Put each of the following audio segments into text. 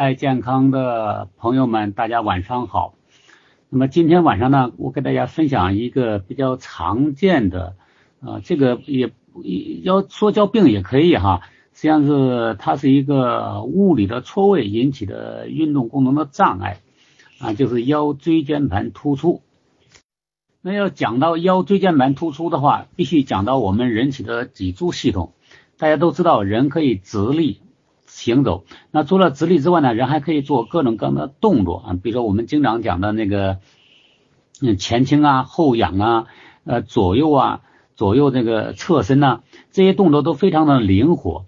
爱健康的朋友们，大家晚上好。那么今天晚上呢，我给大家分享一个比较常见的啊，这个也要说叫病也可以哈，实际上是它是一个物理的错位引起的运动功能的障碍啊，就是腰椎间盘突出。那要讲到腰椎间盘突出的话，必须讲到我们人体的脊柱系统。大家都知道，人可以直立行走。那除了直立之外呢，人还可以做各种各样的动作啊，比如说我们经常讲的那个嗯前倾啊、后仰啊、呃左右啊、左右这个侧身呐，这些动作都非常的灵活。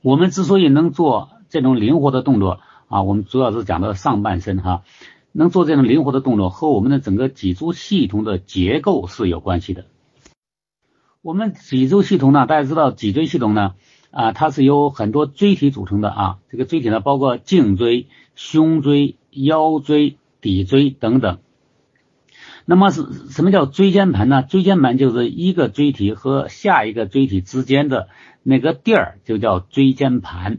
我们之所以能做这种灵活的动作啊，我们主要是讲的上半身哈。能做这种灵活的动作，和我们的整个脊柱系统的结构是有关系的。我们脊柱系统呢，大家知道脊椎系统呢，啊，它是由很多椎体组成的啊。这个椎体呢，包括颈椎、胸椎、腰椎、骶椎等等。那么是什么叫椎间盘呢？椎间盘就是一个椎体和下一个椎体之间的那个地儿，就叫椎间盘。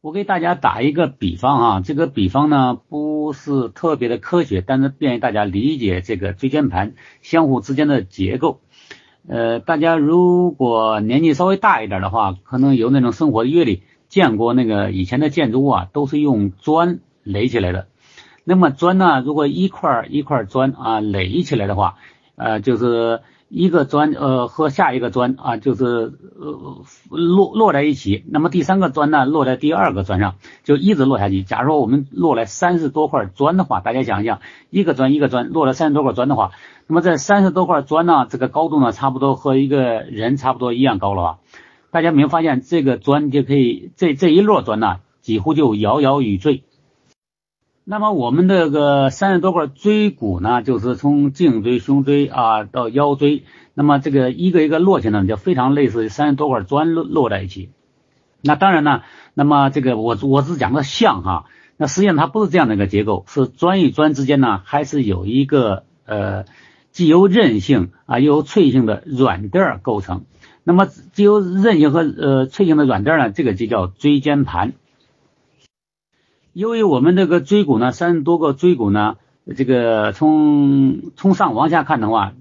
我给大家打一个比方啊，这个比方呢不是特别的科学，但是便于大家理解这个椎间盘相互之间的结构。呃，大家如果年纪稍微大一点的话，可能有那种生活的阅历，见过那个以前的建筑物啊，都是用砖垒起来的。那么砖呢，如果一块一块砖啊垒起来的话，呃，就是。一个砖呃和下一个砖啊，就是呃落落在一起，那么第三个砖呢落在第二个砖上，就一直落下去。假如说我们落来三十多块砖的话，大家想一想，一个砖一个砖落了三十多块砖的话，那么这三十多块砖呢，这个高度呢差不多和一个人差不多一样高了吧？大家没有发现这个砖就可以这这一摞砖呢，几乎就摇摇欲坠。那么我们这个三十多块椎骨呢，就是从颈椎、胸椎啊到腰椎，那么这个一个一个摞起来呢就非常类似于三十多块砖摞摞在一起。那当然呢，那么这个我我是讲的像哈，那实际上它不是这样的一个结构，是砖与砖之间呢还是有一个呃既有韧性啊又有脆性的软垫构成。那么既有韧性和呃脆性的软垫呢，这个就叫椎间盘。因为我们这个椎骨呢，三十多个椎骨呢，这个从从上往下看的话，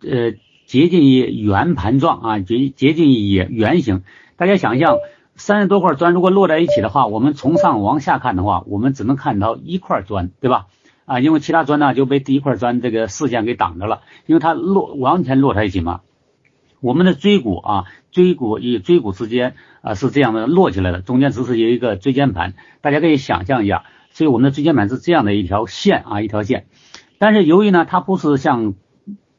呃，接近于圆盘状啊，接接近于圆形。大家想象，三十多块砖如果摞在一起的话，我们从上往下看的话，我们只能看到一块砖，对吧？啊，因为其他砖呢就被第一块砖这个视线给挡着了，因为它摞完全摞在一起嘛。我们的椎骨啊，椎骨与椎骨之间啊是这样的摞起来的，中间只是有一个椎间盘，大家可以想象一下，所以我们的椎间盘是这样的一条线啊，一条线。但是由于呢，它不是像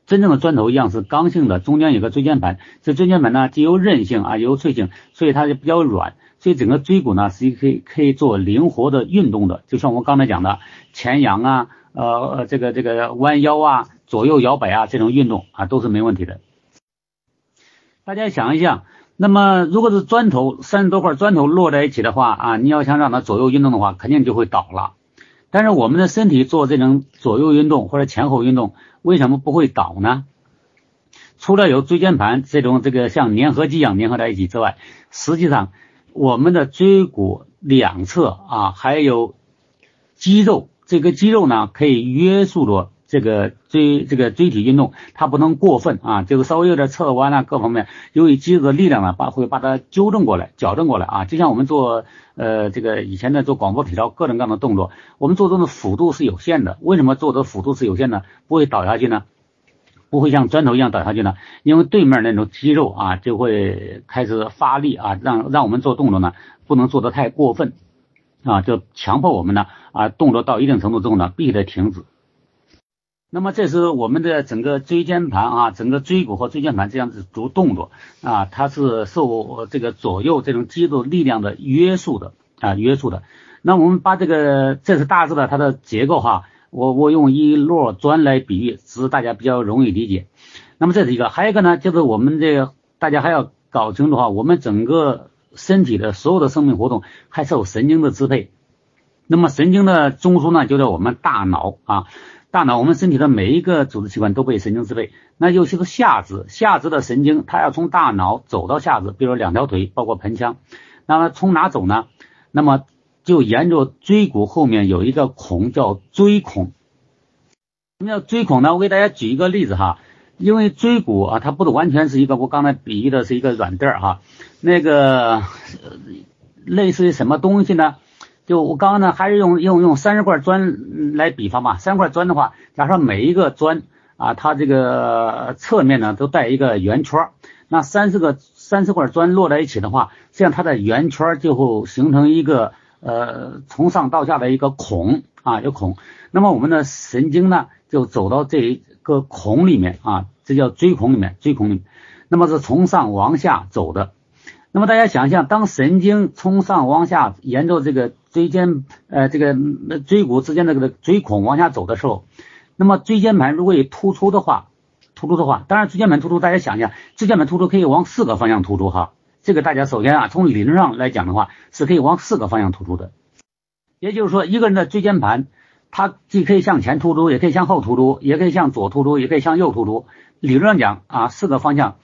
真正的砖头一样是刚性的，中间有个椎间盘，这椎间盘呢既有韧性啊，又有脆性，所以它就比较软，所以整个椎骨呢是可以可以做灵活的运动的，就像我们刚才讲的前仰啊，呃这个这个弯腰啊，左右摇摆啊这种运动啊都是没问题的。大家想一想，那么如果是砖头三十多块砖头摞在一起的话啊，你要想让它左右运动的话，肯定就会倒了。但是我们的身体做这种左右运动或者前后运动，为什么不会倒呢？除了有椎间盘这种这个像粘合剂一样粘合在一起之外，实际上我们的椎骨两侧啊还有肌肉，这个肌肉呢可以约束着。这个椎这个椎体运动，它不能过分啊，就是稍微有点侧弯啊，各方面，由于肌肉的力量呢，把会把它纠正过来、矫正过来啊。就像我们做呃这个以前的做广播体操各种各样的动作，我们做动的幅度是有限的。为什么做的幅度是有限的？不会倒下去呢？不会像砖头一样倒下去呢？因为对面那种肌肉啊就会开始发力啊，让让我们做动作呢不能做得太过分啊，就强迫我们呢啊动作到一定程度之后呢必须得停止。那么这是我们的整个椎间盘啊，整个椎骨和椎间盘这样子做动作啊，它是受这个左右这种肌肉力量的约束的啊，约束的。那我们把这个这是大致的它的结构哈，我我用一摞砖来比喻，使大家比较容易理解。那么这是一个，还有一个呢，就是我们这个大家还要搞清楚哈，我们整个身体的所有的生命活动还受神经的支配。那么神经的中枢呢，就在我们大脑啊。大脑，我们身体的每一个组织器官都被神经支配。那尤其是下肢，下肢的神经，它要从大脑走到下肢，比如两条腿，包括盆腔。那么从哪走呢？那么就沿着椎骨后面有一个孔叫椎孔。什么叫椎孔呢？我给大家举一个例子哈，因为椎骨啊，它不是完全是一个，我刚才比喻的是一个软垫儿哈，那个类似于什么东西呢？就我刚刚呢，还是用用用三十块砖来比方吧。三十块砖的话，假设每一个砖啊，它这个侧面呢都带一个圆圈，那三十个三十块砖摞在一起的话，这样它的圆圈就会形成一个呃从上到下的一个孔啊，有孔。那么我们的神经呢？就走到这一个孔里面啊，这叫椎孔里面，椎孔里面，那么是从上往下走的。那么大家想象，当神经从上往下沿着这个椎间呃这个椎骨之间的这个椎孔往下走的时候，那么椎间盘如果有突出的话，突出的话，当然椎间盘突出，大家想一下，椎间盘突出可以往四个方向突出哈。这个大家首先啊，从理论上来讲的话，是可以往四个方向突出的。也就是说，一个人的椎间盘。它既可以向前突出，也可以向后突出，也可以向左突出，也可以向右突出。理论上讲啊，四个方向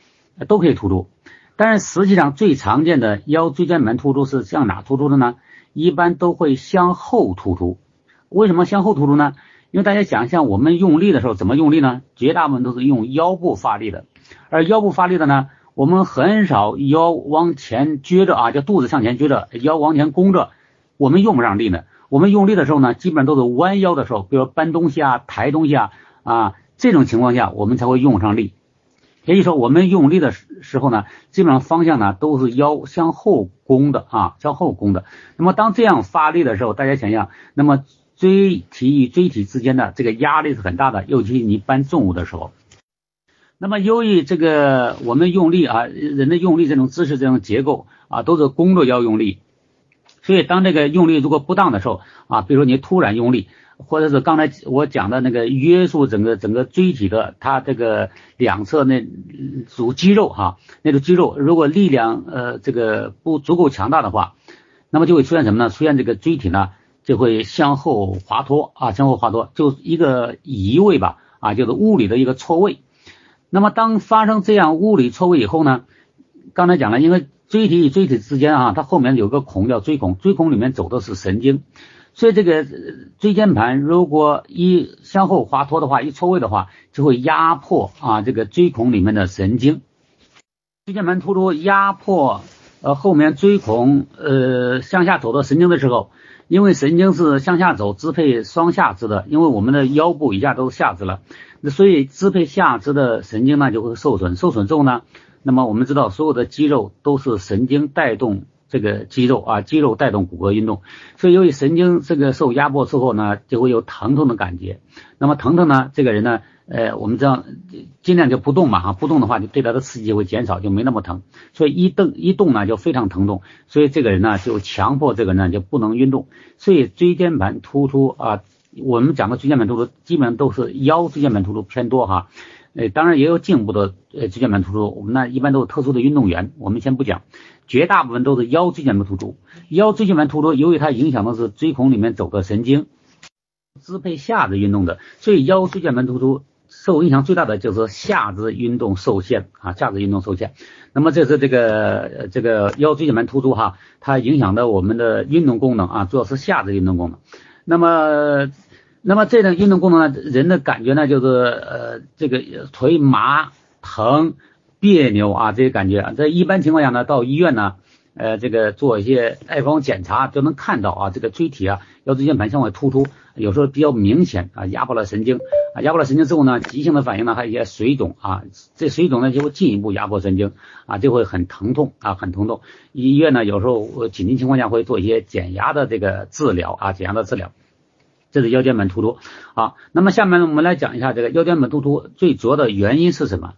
都可以突出。但是实际上最常见的腰椎间盘突出是向哪突出的呢？一般都会向后突出。为什么向后突出呢？因为大家想一下，我们用力的时候怎么用力呢？绝大部分都是用腰部发力的。而腰部发力的呢，我们很少腰往前撅着啊，就肚子向前撅着，腰往前弓着，我们用不上力呢。我们用力的时候呢，基本上都是弯腰的时候，比如搬东西啊、抬东西啊啊这种情况下，我们才会用上力。也就是说，我们用力的时候呢，基本上方向呢都是腰向后弓的啊，向后弓的。那么当这样发力的时候，大家想想，那么椎体与椎体之间的这个压力是很大的，尤其你搬重物的时候。那么由于这个我们用力啊，人的用力这种姿势、这种结构啊，都是弓着腰用力。所以，当这个用力如果不当的时候啊，比如说你突然用力，或者是刚才我讲的那个约束整个整个椎体的，它这个两侧那组肌肉哈，那个肌肉如果力量呃这个不足够强大的话，那么就会出现什么呢？出现这个椎体呢就会向后滑脱啊，向后滑脱，就一个移位吧啊，就是物理的一个错位。那么当发生这样物理错位以后呢，刚才讲了，因为椎体与椎体之间啊，它后面有个孔叫椎孔，椎孔里面走的是神经，所以这个椎间盘如果一向后滑脱的话，一错位的话，就会压迫啊这个椎孔里面的神经。椎间盘突出压迫呃后面椎孔呃向下走的神经的时候，因为神经是向下走支配双下肢的，因为我们的腰部以下都是下肢了，那所以支配下肢的神经呢就会受损，受损之后呢。那么我们知道，所有的肌肉都是神经带动这个肌肉啊，肌肉带动骨骼运动。所以由于神经这个受压迫之后呢，就会有疼痛的感觉。那么疼痛呢，这个人呢，呃，我们知道尽量就不动嘛哈，不动的话就对他的刺激会减少，就没那么疼。所以一动一动呢就非常疼痛，所以这个人呢就强迫这个人呢就不能运动。所以椎间盘突出啊，我们讲的椎间盘突出基本上都是腰椎间盘突出偏多哈。呃，当然也有颈部的呃椎间盘突出，我们呢一般都是特殊的运动员，我们先不讲，绝大部分都是腰椎间盘突出。腰椎间盘突出，由于它影响的是椎孔里面走的神经，支配下肢运动的，所以腰椎间盘突出受影响最大的就是下肢运动受限啊，下肢运动受限。那么这是这个这个腰椎间盘突出哈，它影响的我们的运动功能啊，主要是下肢运动功能。那么。那么这种运动功能呢，人的感觉呢，就是呃，这个腿麻、疼、别扭啊，这些感觉。在一般情况下呢，到医院呢，呃，这个做一些 X 光检查就能看到啊，这个椎体啊，腰椎间盘向外突出，有时候比较明显啊，压迫了神经啊，压迫了神经之后呢，急性的反应呢，还有一些水肿啊，这水肿呢就会进一步压迫神经啊，就会很疼痛啊，很疼痛。医院呢，有时候紧急情况下会做一些减压的这个治疗啊，减压的治疗。这是腰间盘突出，好，那么下面呢，我们来讲一下这个腰间盘突出最主要的原因是什么？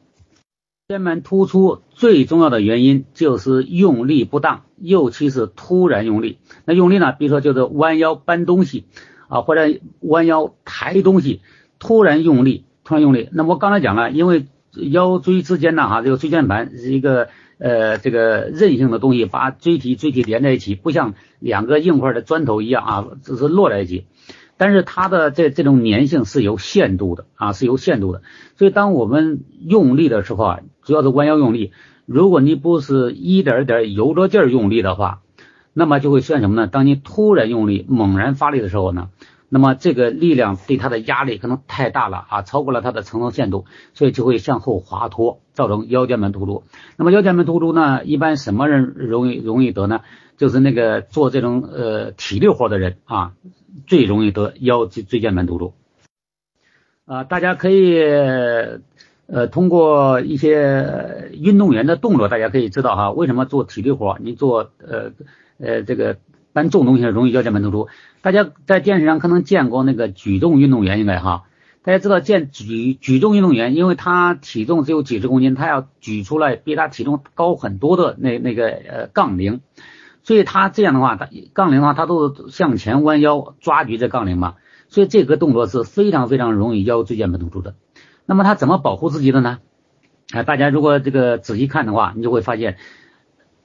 腰间盘突出最重要的原因就是用力不当，尤其是突然用力。那用力呢，比如说就是弯腰搬东西啊，或者弯腰抬东西，突然用力，突然用力。那我刚才讲了，因为腰椎之间呢，哈，这个椎间盘是一个呃这个韧性的东西，把椎体椎体连在一起，不像两个硬块的砖头一样啊，只是摞在一起。但是它的这这种粘性是有限度的啊，是有限度的。所以当我们用力的时候啊，主要是弯腰用力。如果你不是一点点由着劲儿用力的话，那么就会出现什么呢？当你突然用力、猛然发力的时候呢，那么这个力量对它的压力可能太大了啊，超过了它的承受限度，所以就会向后滑脱，造成腰间盘突出。那么腰间盘突出呢，一般什么人容易容易得呢？就是那个做这种呃体力活的人啊，最容易得腰椎椎间盘突出。啊，大家可以呃通过一些运动员的动作，大家可以知道哈，为什么做体力活，你做呃。呃，这个搬重东西容易腰间盘突出。大家在电视上可能见过那个举重运动员，应该哈。大家知道，见举举重运动员，因为他体重只有几十公斤，他要举出来比他体重高很多的那那个呃杠铃，所以他这样的话，他杠铃的话，他都是向前弯腰抓举这杠铃嘛，所以这个动作是非常非常容易腰椎间盘突出的。那么他怎么保护自己的呢？啊，大家如果这个仔细看的话，你就会发现。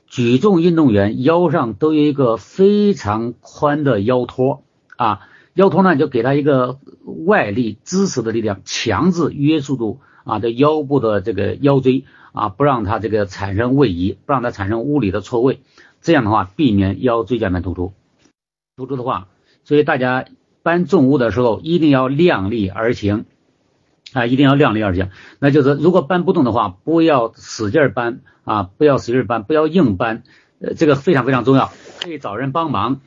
举重运动员腰上都有一个非常宽的腰托啊，腰托呢就给他一个外力支持的力量，强制约束住啊这腰部的这个腰椎啊，不让它这个产生位移，不让它产生物理的错位，这样的话避免腰椎间盘突出。突出的话，所以大家搬重物的时候一定要量力而行啊，一定要量力而行。那就是如果搬不动的话，不要使劲搬。啊，不要使劲搬，不要硬搬，呃，这个非常非常重要。可以找人帮忙，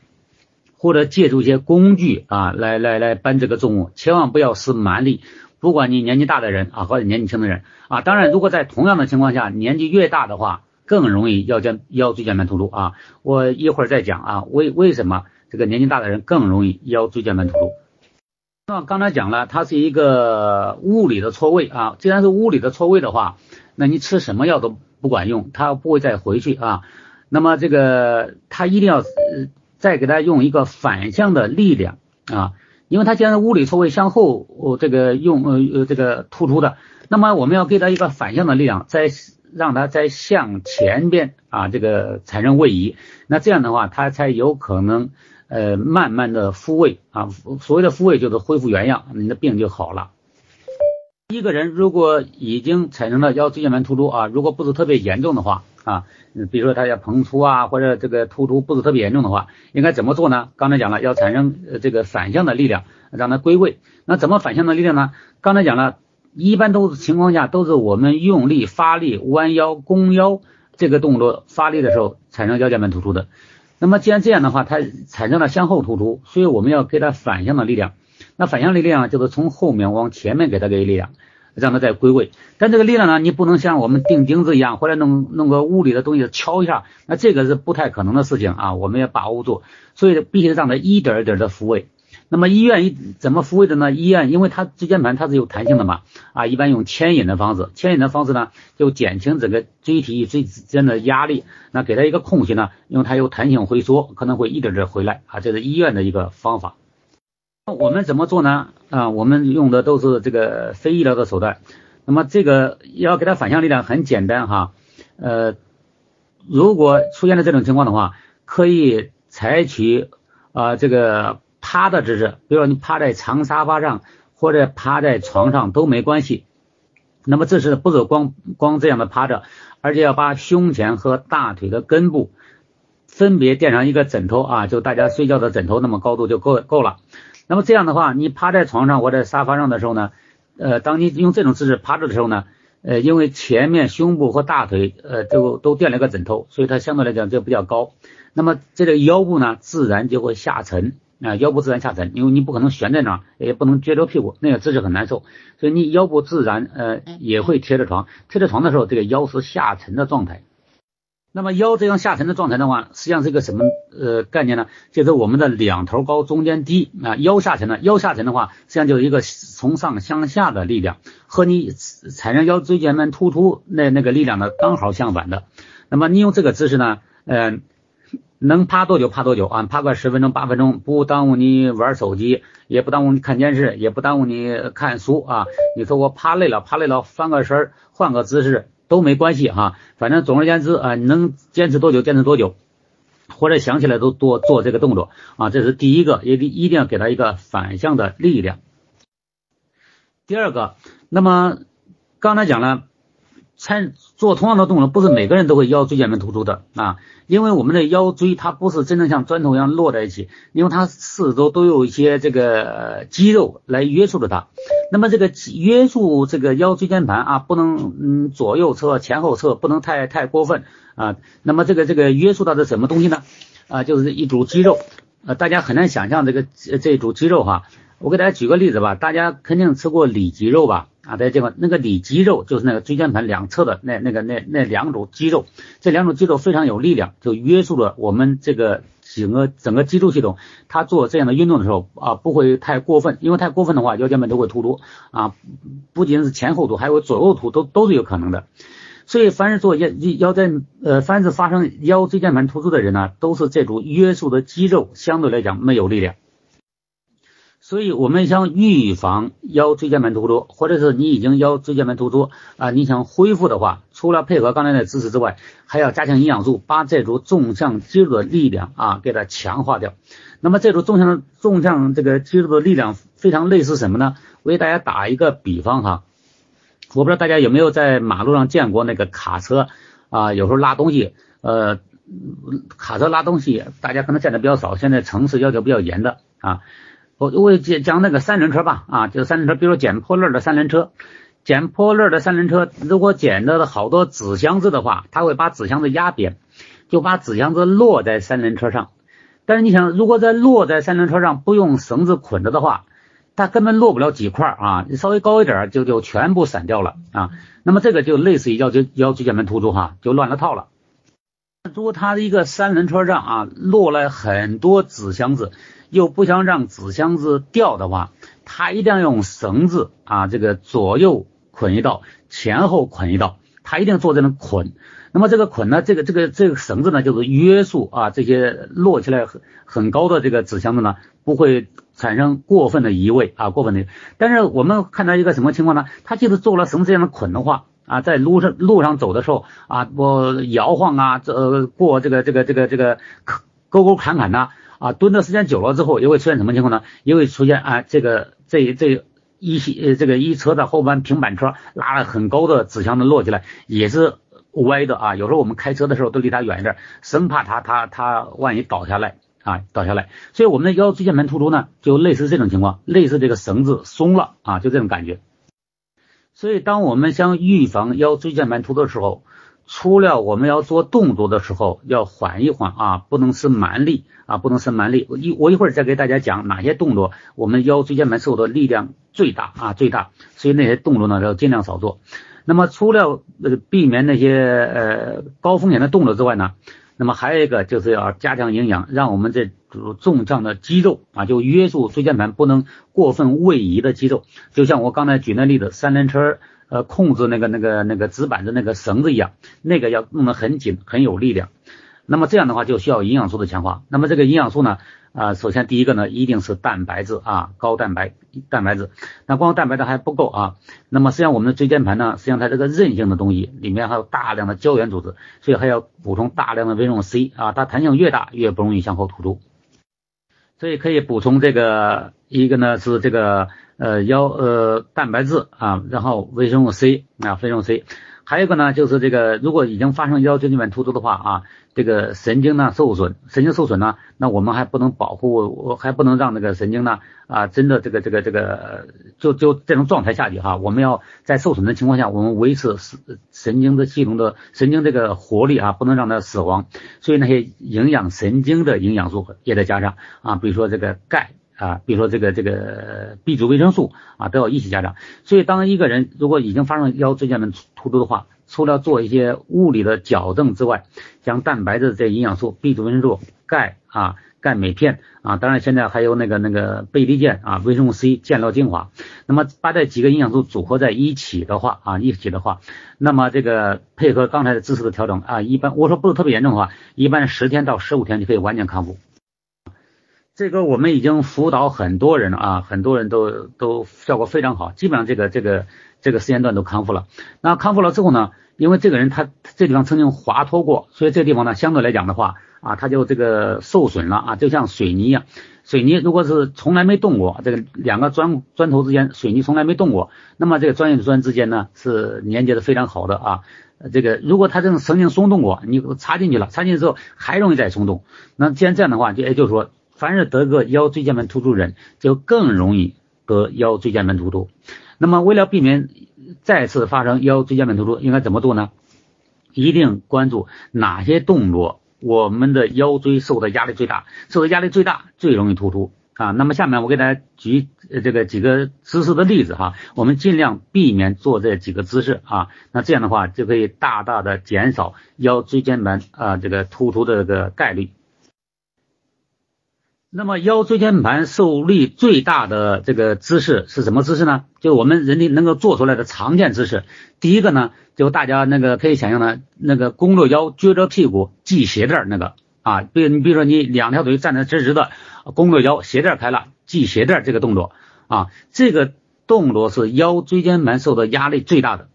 或者借助一些工具啊，来来来搬这个重物，千万不要使蛮力。不管你年纪大的人啊，或者年纪轻的人啊，当然，如果在同样的情况下，年纪越大的话，更容易腰间腰椎间盘突出啊。我一会儿再讲啊，为为什么这个年纪大的人更容易腰椎间盘突出？那刚才讲了，它是一个物理的错位啊。既然是物理的错位的话，那你吃什么药都。不管用，他不会再回去啊。那么这个他一定要再给他用一个反向的力量啊，因为他现在物理错位向后这个用呃呃这个突出的，那么我们要给他一个反向的力量，再让他再向前边啊这个产生位移，那这样的话他才有可能呃慢慢的复位啊，所谓的复位就是恢复原样，你的病就好了。一个人如果已经产生了腰椎间盘突出啊，如果不是特别严重的话啊，比如说他要膨出啊，或者这个突出不是特别严重的话，应该怎么做呢？刚才讲了，要产生这个反向的力量，让它归位。那怎么反向的力量呢？刚才讲了，一般都是情况下都是我们用力发力、弯腰、弓腰这个动作发力的时候产生腰间盘突出的。那么既然这样的话，它产生了向后突出，所以我们要给它反向的力量。那反向的力量就是从后面往前面给它给力量，让它再归位。但这个力量呢，你不能像我们钉钉子一样，或者弄弄个物理的东西敲一下，那这个是不太可能的事情啊。我们要把握住，所以必须让它一点一点的复位。那么医院一怎么复位的呢？医院因为它椎间盘它是有弹性的嘛，啊，一般用牵引的方式，牵引的方式呢就减轻整个椎体与椎之间的压力，那给它一个空隙呢，因为它有弹性回缩，可能会一点点回来啊，这是医院的一个方法。那我们怎么做呢？啊，我们用的都是这个非医疗的手段。那么这个要给它反向力量很简单哈。呃，如果出现了这种情况的话，可以采取啊这个趴的姿势，比如说你趴在长沙发上或者趴在床上都没关系。那么这是不是光光这样的趴着，而且要把胸前和大腿的根部分别垫上一个枕头啊，就大家睡觉的枕头那么高度就够够了。那么这样的话，你趴在床上或者沙发上的时候呢，呃，当你用这种姿势趴着的时候呢，呃，因为前面胸部和大腿呃都都垫了一个枕头，所以它相对来讲就比较高。那么这个腰部呢，自然就会下沉啊，腰部自然下沉，因为你不可能悬在那儿，也不能撅着屁股，那个姿势很难受，所以你腰部自然呃也会贴着床，贴着床的时候，这个腰是下沉的状态。那么腰这样下沉的状态的话，实际上是一个什么呃概念呢？就是我们的两头高中间低啊，腰下沉呢，腰下沉的话，实际上就是一个从上向下的力量，和你产生腰椎间盘突出那那个力量呢刚好相反的。那么你用这个姿势呢，嗯，能趴多久趴多久啊？趴个十分钟八分钟，不耽误你玩手机，也不耽误你看电视，也不耽误你看书啊。你说我趴累了，趴累了，翻个身换个姿势。都没关系哈，反正总而言之啊，你能坚持多久坚持多久，或者想起来都多做这个动作啊，这是第一个，也得一定要给他一个反向的力量。第二个，那么刚才讲了，参做同样的动作，不是每个人都会腰椎间盘突出的啊，因为我们的腰椎它不是真正像砖头一样摞在一起，因为它四周都有一些这个肌肉来约束着它。那么这个约束这个腰椎间盘啊，不能嗯左右侧前后侧不能太太过分啊。那么这个这个约束到的什么东西呢？啊，就是一组肌肉。呃，大家很难想象这个这一组肌肉哈。我给大家举个例子吧，大家肯定吃过里脊肉吧？啊，在这块那个里脊肉就是那个椎间盘两侧的那那个那那两种肌肉，这两种肌肉非常有力量，就约束了我们这个整个整个脊柱系统，它做这样的运动的时候啊，不会太过分，因为太过分的话，腰间盘都会突出啊，不仅是前后突，还有左右突，都都是有可能的。所以，凡是做腰腰在呃，凡是发生腰椎间盘突出的人呢，都是这组约束的肌肉相对来讲没有力量。所以，我们想预防腰椎间盘突出，或者是你已经腰椎间盘突出啊，你想恢复的话，除了配合刚才的知识之外，还要加强营养素，把这组纵向肌肉的力量啊给它强化掉。那么，这组纵向纵向这个肌肉的力量非常类似什么呢？我给大家打一个比方哈，我不知道大家有没有在马路上见过那个卡车啊，有时候拉东西，呃，卡车拉东西，大家可能见的比较少，现在城市要求比较严的啊。我我讲讲那个三轮车吧，啊，就是三轮车，比如捡破烂的三轮车，捡破烂的三轮车，如果捡到的好多纸箱子的话，他会把纸箱子压扁，就把纸箱子落在三轮车上。但是你想，如果在落在三轮车上不用绳子捆着的话，它根本落不了几块啊，你稍微高一点就就全部散掉了啊。那么这个就类似于腰椎腰椎间盘突出哈，就乱了套了。如果他的一个三轮车上啊落了很多纸箱子。又不想让纸箱子掉的话，他一定要用绳子啊，这个左右捆一道，前后捆一道，他一定做这种捆。那么这个捆呢，这个这个这个绳子呢，就是约束啊这些摞起来很很高的这个纸箱子呢，不会产生过分的移位啊，过分的。但是我们看到一个什么情况呢？他就是做了绳子这样的捆的话啊，在路上路上走的时候啊，我摇晃啊，这过这个这个这个这个沟沟坎坎呐。啊蹲的时间久了之后，也会出现什么情况呢？也会出现啊，这个这这一系呃这个一车的后班平板车拉了很高的纸箱子落起来，也是歪的啊。有时候我们开车的时候都离它远一点，生怕它它它万一倒下来啊倒下来。所以我们的腰椎间盘突出呢，就类似这种情况，类似这个绳子松了啊，就这种感觉。所以当我们想预防腰椎间盘突出的时候，除了我们要做动作的时候要缓一缓啊，不能使蛮力啊，不能使蛮力。我一我一会儿再给大家讲哪些动作我们腰椎间盘受的力量最大啊最大，所以那些动作呢要尽量少做。那么除了呃避免那些呃高风险的动作之外呢，那么还有一个就是要加强营养，让我们这组纵向的肌肉啊，就约束椎间盘不能过分位移的肌肉，就像我刚才举那例子，三轮车。呃，控制那个那个那个纸板的那个绳子一样，那个要弄得很紧，很有力量。那么这样的话就需要营养素的强化。那么这个营养素呢，啊，首先第一个呢，一定是蛋白质啊，高蛋白蛋白质。那光蛋白质还不够啊。那么实际上我们的椎间盘呢，实际上它这个韧性的东西里面还有大量的胶原组织，所以还要补充大量的维生素 C 啊，它弹性越大越不容易向后突出。所以可以补充这个一个呢是这个。呃，腰呃蛋白质啊，然后维生素 C 啊，维生素 C，还有一个呢，就是这个如果已经发生腰椎间盘突出的话啊，这个神经呢受损，神经受损呢，那我们还不能保护，我还不能让那个神经呢啊，真的这个这个这个就就这种状态下去哈，我们要在受损的情况下，我们维持神神经的系统的神经这个活力啊，不能让它死亡，所以那些营养神经的营养素也得加上啊，比如说这个钙。啊，比如说这个这个 B 族维生素啊，都要一起加上。所以，当一个人如果已经发生腰椎间盘突出的话，除了做一些物理的矫正之外，像蛋白质这营养素、B 族维生素、钙啊、钙镁片啊，当然现在还有那个那个贝利健啊、维生素 C、健脑精华。那么把这几个营养素组合在一起的话啊，一起的话，那么这个配合刚才的知识的调整啊，一般我说不是特别严重的话，一般十天到十五天就可以完全康复。这个我们已经辅导很多人了啊，很多人都都效果非常好，基本上这个这个这个时间段都康复了。那康复了之后呢，因为这个人他这地方曾经滑脱过，所以这个地方呢相对来讲的话啊，他就这个受损了啊，就像水泥一样。水泥如果是从来没动过，这个两个砖砖头之间水泥从来没动过，那么这个砖与砖之间呢是连接的非常好的啊。这个如果他这种曾经松动过，你插进去了，插进去之后还容易再松动。那既然这样的话，就也就是说，凡是得个腰椎间盘突出人，就更容易得腰椎间盘突出。那么为了避免再次发生腰椎间盘突出，应该怎么做呢？一定关注哪些动作。我们的腰椎受的压力最大，受的压力最大，最容易突出啊。那么下面我给大家举这个几个姿势的例子哈，我们尽量避免做这几个姿势啊。那这样的话就可以大大的减少腰椎间盘啊这个突出的这个概率。那么腰椎间盘受力最大的这个姿势是什么姿势呢？就是我们人体能够做出来的常见姿势。第一个呢，就大家那个可以想象的，那个弓着腰撅着屁股系鞋带那个啊，比你比如说你两条腿站得直直的，弓着腰，鞋带开了系鞋带这个动作啊，这个动作是腰椎间盘受的压力最大的。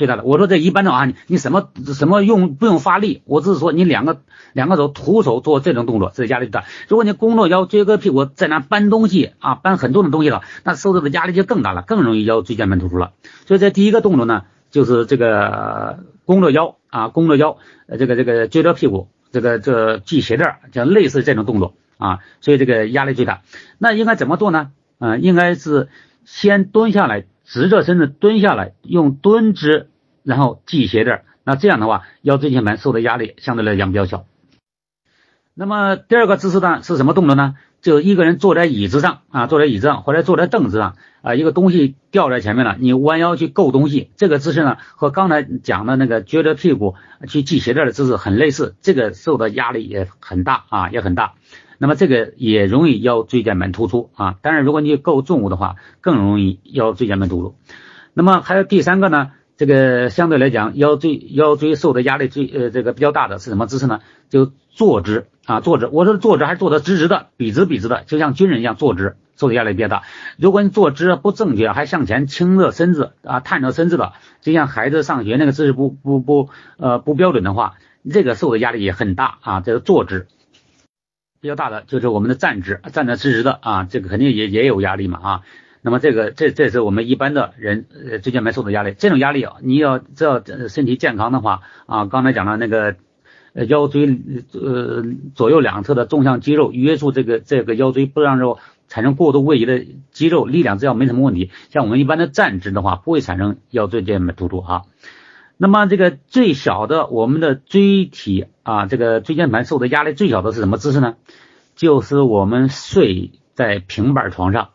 最大的，我说这一般的啊，你你什么什么用不用发力？我只是说你两个两个手徒手做这种动作，这压力大。如果你弓着腰撅个屁股在那搬东西啊，搬很多的东西了，那受到的压力就更大了，更容易腰椎间盘突出了。所以这第一个动作呢，就是这个弓着腰啊，弓着腰，呃这个这个撅着屁股，这个这系鞋带，像类似这种动作啊，所以这个压力最大。那应该怎么做呢？嗯，应该是先蹲下来。直着身子蹲下来，用蹲姿，然后系鞋带那这样的话，腰椎间盘受的压力相对来讲比较小。那么第二个姿势呢是什么动作呢？就一个人坐在椅子上啊，坐在椅子上或者坐在凳子上啊，一个东西掉在前面了，你弯腰去够东西，这个姿势呢和刚才讲的那个撅着屁股去系鞋带的姿势很类似，这个受的压力也很大啊，也很大。那么这个也容易腰椎间盘突出啊，当然如果你够重物的话，更容易腰椎间盘突出。那么还有第三个呢，这个相对来讲腰椎腰椎受的压力最呃这个比较大的是什么姿势呢？就坐姿啊，坐姿。我说坐姿还是坐的直直的，笔直笔直的，就像军人一样坐姿，受的压力比较大。如果你坐姿不正确，还向前倾着身子啊，探着身子的，就像孩子上学那个姿势不不不呃不标准的话，这个受的压力也很大啊，这个坐姿。比较大的就是我们的站姿，站得直直的啊，这个肯定也也有压力嘛啊。那么这个这这是我们一般的人呃椎间盘受的压力，这种压力啊你要知道身体健康的话啊，刚才讲了那个腰椎呃左右两侧的纵向肌肉约束这个这个腰椎不让肉产生过度位移的肌肉力量，只要没什么问题，像我们一般的站姿的话，不会产生腰椎间盘突出哈。那么这个最小的我们的椎体啊，这个椎间盘受的压力最小的是什么姿势呢？就是我们睡在平板床上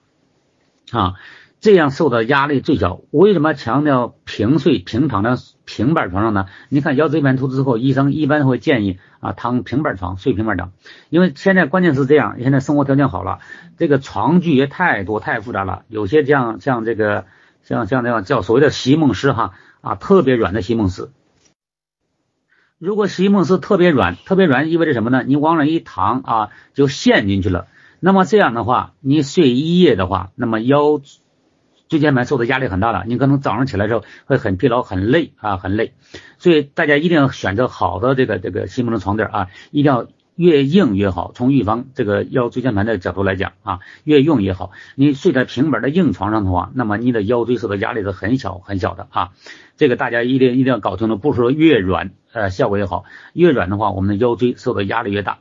啊，这样受到压力最小。为什么强调平睡平躺在平板床上呢？你看腰椎盘突出之后，医生一般会建议啊躺平板床睡平板床，因为现在关键是这样，现在生活条件好了，这个床具也太多太复杂了，有些像像这个像像那样叫所谓的席梦思哈。啊，特别软的席梦思。如果席梦思特别软，特别软意味着什么呢？你往那一躺啊，就陷进去了。那么这样的话，你睡一夜的话，那么腰椎间盘受的压力很大了，你可能早上起来之后会很疲劳、很累啊，很累。所以大家一定要选择好的这个这个席梦思床垫啊，一定要。越硬越好，从预防这个腰椎间盘的角度来讲啊，越硬越好。你睡在平板的硬床上的话，那么你的腰椎受的压力是很小很小的啊。这个大家一定一定要搞清楚，不是说越软呃效果越好，越软的话，我们的腰椎受的压力越大。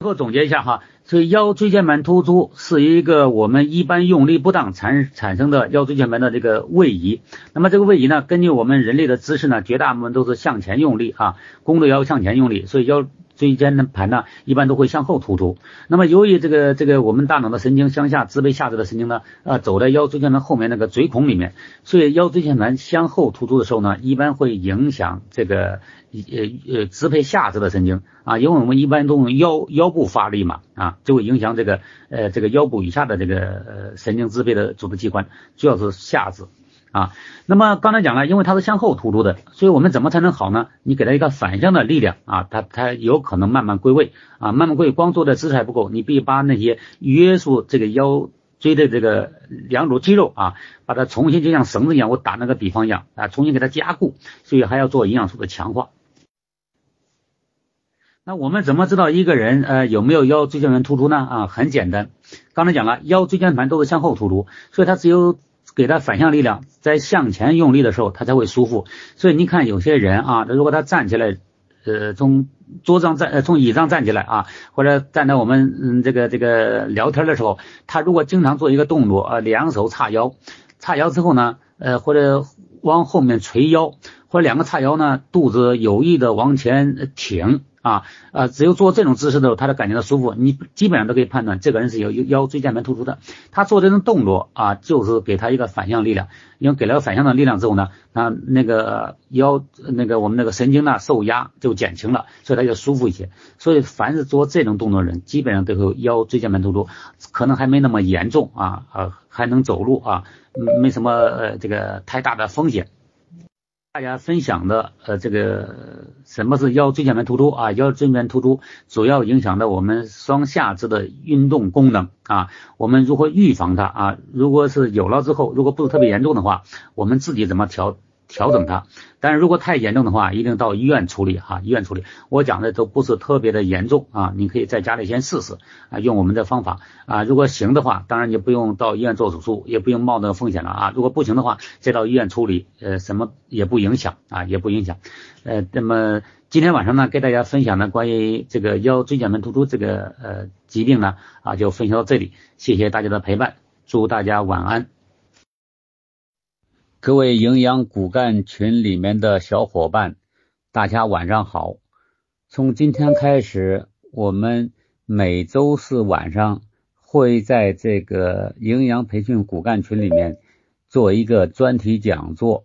最后总结一下哈，所以腰椎间盘突出是一个我们一般用力不当产产生的腰椎间盘的这个位移。那么这个位移呢，根据我们人类的姿势呢，绝大部分都是向前用力啊，弓着腰向前用力，所以腰。椎间盘呢，一般都会向后突出。那么由于这个这个我们大脑的神经向下支配下肢的神经呢，啊，走在腰椎间盘后面那个椎孔里面，所以腰椎间盘向后突出的时候呢，一般会影响这个呃呃支配下肢的神经啊，因为我们一般都用腰腰部发力嘛啊，就会影响这个呃这个腰部以下的这个呃神经支配的组织器官，主要是下肢。啊，那么刚才讲了，因为它是向后突出的，所以我们怎么才能好呢？你给它一个反向的力量啊，它它有可能慢慢归位啊，慢慢归位，光做的姿势还不够，你必须把那些约束这个腰椎的这个两组肌肉啊，把它重新就像绳子一样，我打那个比方一样啊，重新给它加固，所以还要做营养素的强化。那我们怎么知道一个人呃有没有腰椎间盘突出呢？啊，很简单，刚才讲了，腰椎间盘都是向后突出，所以他只有给他反向力量，在向前用力的时候，他才会舒服。所以你看有些人啊，如果他站起来，呃，从桌上站，呃，从椅上站起来啊，或者站在我们嗯这个这个聊天的时候，他如果经常做一个动作啊，两手叉腰，叉腰之后呢，呃，或者往后面垂腰，或者两个叉腰呢，肚子有意的往前挺。啊，呃，只有做这种姿势的时候，他才感觉到舒服。你基本上都可以判断这个人是有腰椎间盘突出的。他做这种动作啊，就是给他一个反向力量。因为给了反向的力量之后呢，那那个腰那个我们那个神经呢受压就减轻了，所以他就舒服一些。所以凡是做这种动作的人，基本上都有腰椎间盘突出，可能还没那么严重啊，呃，还能走路啊，没什么呃这个太大的风险。大家分享的呃，这个什么是腰椎间盘突出啊？腰椎间盘突出主要影响到我们双下肢的运动功能啊。我们如何预防它啊？如果是有了之后，如果不是特别严重的话，我们自己怎么调？调整它，但是如果太严重的话，一定到医院处理哈。医院处理，我讲的都不是特别的严重啊，你可以在家里先试试啊，用我们的方法啊。如果行的话，当然你不用到医院做手术，也不用冒那个风险了啊。如果不行的话，再到医院处理，呃，什么也不影响啊，也不影响。呃，那么今天晚上呢，给大家分享的关于这个腰椎间盘突出这个呃疾病呢，啊，就分享到这里，谢谢大家的陪伴，祝大家晚安。各位营养骨干群里面的小伙伴，大家晚上好。从今天开始，我们每周四晚上会在这个营养培训骨干群里面做一个专题讲座。